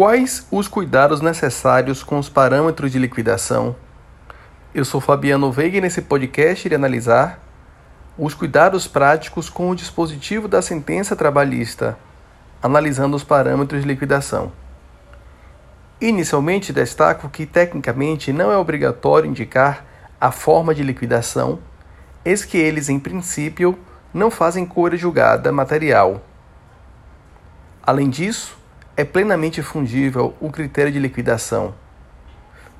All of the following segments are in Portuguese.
Quais os cuidados necessários com os parâmetros de liquidação? Eu sou Fabiano Veiga e nesse podcast irei analisar os cuidados práticos com o dispositivo da sentença trabalhista, analisando os parâmetros de liquidação. Inicialmente, destaco que tecnicamente não é obrigatório indicar a forma de liquidação, eis que eles, em princípio, não fazem cor julgada material. Além disso, é plenamente fungível o critério de liquidação,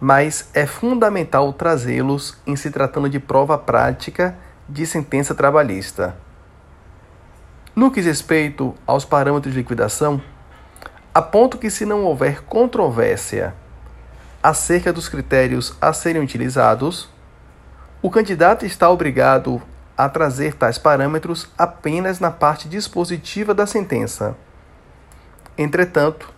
mas é fundamental trazê-los em se tratando de prova prática de sentença trabalhista. No que diz respeito aos parâmetros de liquidação, aponto que se não houver controvérsia acerca dos critérios a serem utilizados, o candidato está obrigado a trazer tais parâmetros apenas na parte dispositiva da sentença. Entretanto,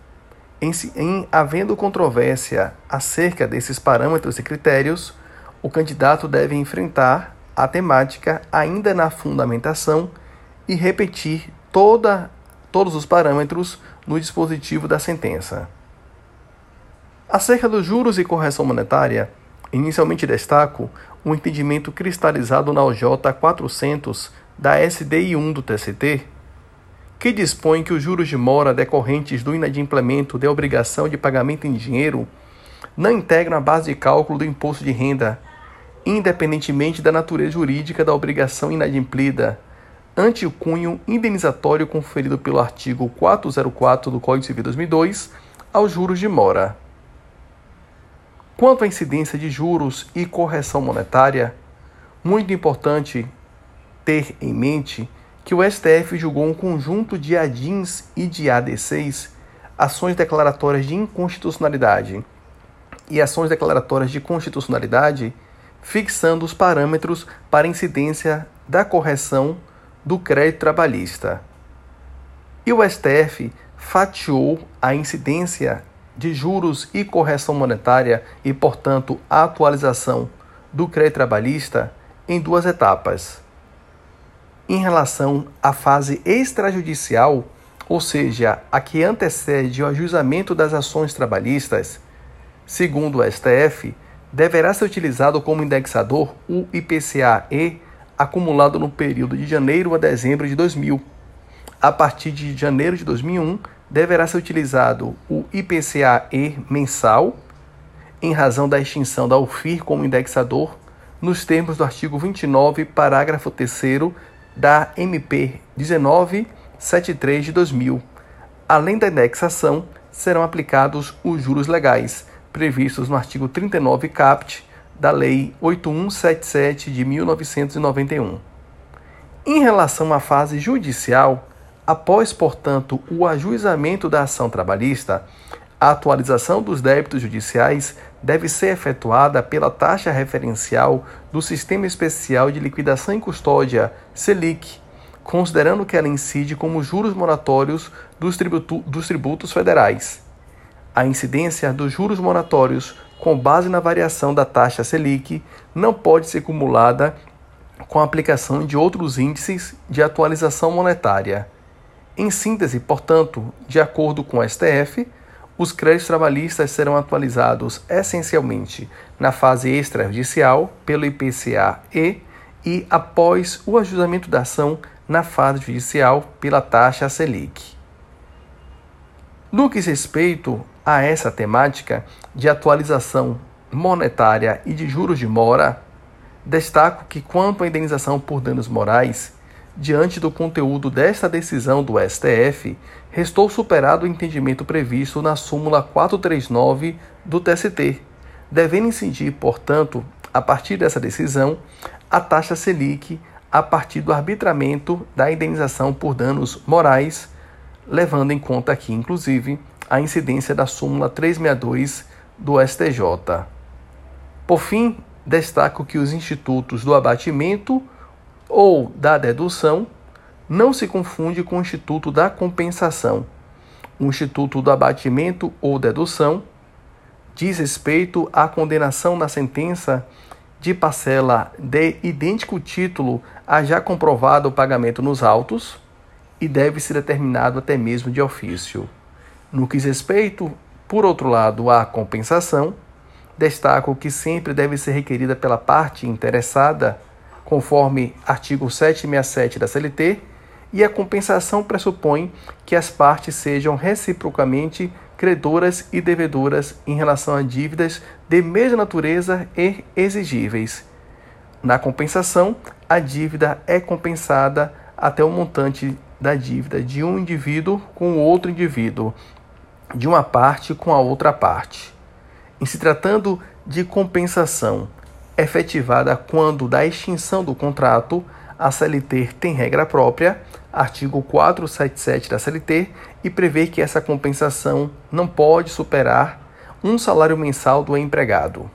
em, em, havendo controvérsia acerca desses parâmetros e critérios, o candidato deve enfrentar a temática ainda na fundamentação e repetir toda, todos os parâmetros no dispositivo da sentença. Acerca dos juros e correção monetária, inicialmente destaco o entendimento cristalizado na OJ 400 da SDI 1 do TCT, que dispõe que os juros de mora decorrentes do inadimplemento de obrigação de pagamento em dinheiro não integram a base de cálculo do imposto de renda, independentemente da natureza jurídica da obrigação inadimplida, ante o cunho indenizatório conferido pelo artigo 404 do Código Civil 2002 aos juros de mora. Quanto à incidência de juros e correção monetária, muito importante ter em mente que o STF julgou um conjunto de ADINs e de ADCs, ações declaratórias de inconstitucionalidade e ações declaratórias de constitucionalidade, fixando os parâmetros para incidência da correção do crédito trabalhista. E o STF fatiou a incidência de juros e correção monetária e, portanto, a atualização do crédito trabalhista em duas etapas em relação à fase extrajudicial, ou seja, a que antecede o ajuizamento das ações trabalhistas, segundo o STF, deverá ser utilizado como indexador o IPCA-E acumulado no período de janeiro a dezembro de 2000. A partir de janeiro de 2001, deverá ser utilizado o IPCA-E mensal, em razão da extinção da UFIR como indexador, nos termos do artigo 29, parágrafo 3 da MP 1973 de 2000. Além da indexação, serão aplicados os juros legais previstos no artigo 39 caput da Lei 8177 de 1991. Em relação à fase judicial, após, portanto, o ajuizamento da ação trabalhista, a atualização dos débitos judiciais deve ser efetuada pela taxa referencial do Sistema Especial de Liquidação e Custódia, SELIC, considerando que ela incide como juros moratórios dos, dos tributos federais. A incidência dos juros moratórios com base na variação da taxa Selic não pode ser acumulada com a aplicação de outros índices de atualização monetária. Em síntese, portanto, de acordo com o STF, os créditos trabalhistas serão atualizados essencialmente na fase extrajudicial pelo IPCA-E e após o ajustamento da ação na fase judicial pela taxa Selic. No que diz respeito a essa temática de atualização monetária e de juros de mora, destaco que quanto à indenização por danos morais, diante do conteúdo desta decisão do STF, restou superado o entendimento previsto na súmula 439 do TST, devendo incidir, portanto, a partir dessa decisão, a taxa Selic a partir do arbitramento da indenização por danos morais, levando em conta aqui, inclusive, a incidência da súmula 362 do STJ. Por fim, destaco que os institutos do abatimento ou da dedução não se confunde com o Instituto da Compensação. O Instituto do Abatimento ou Dedução diz respeito à condenação na sentença de parcela de idêntico título a já comprovado o pagamento nos autos e deve ser determinado até mesmo de ofício. No que diz respeito, Por outro lado, a compensação. Destaco que sempre deve ser requerida pela parte interessada, conforme artigo 767 da CLT, e a compensação pressupõe que as partes sejam reciprocamente credoras e devedoras em relação a dívidas de mesma natureza e exigíveis. Na compensação, a dívida é compensada até o montante da dívida de um indivíduo com outro indivíduo, de uma parte com a outra parte. Em se tratando de compensação efetivada quando da extinção do contrato, a CLT tem regra própria, artigo 477 da CLT, e prevê que essa compensação não pode superar um salário mensal do empregado.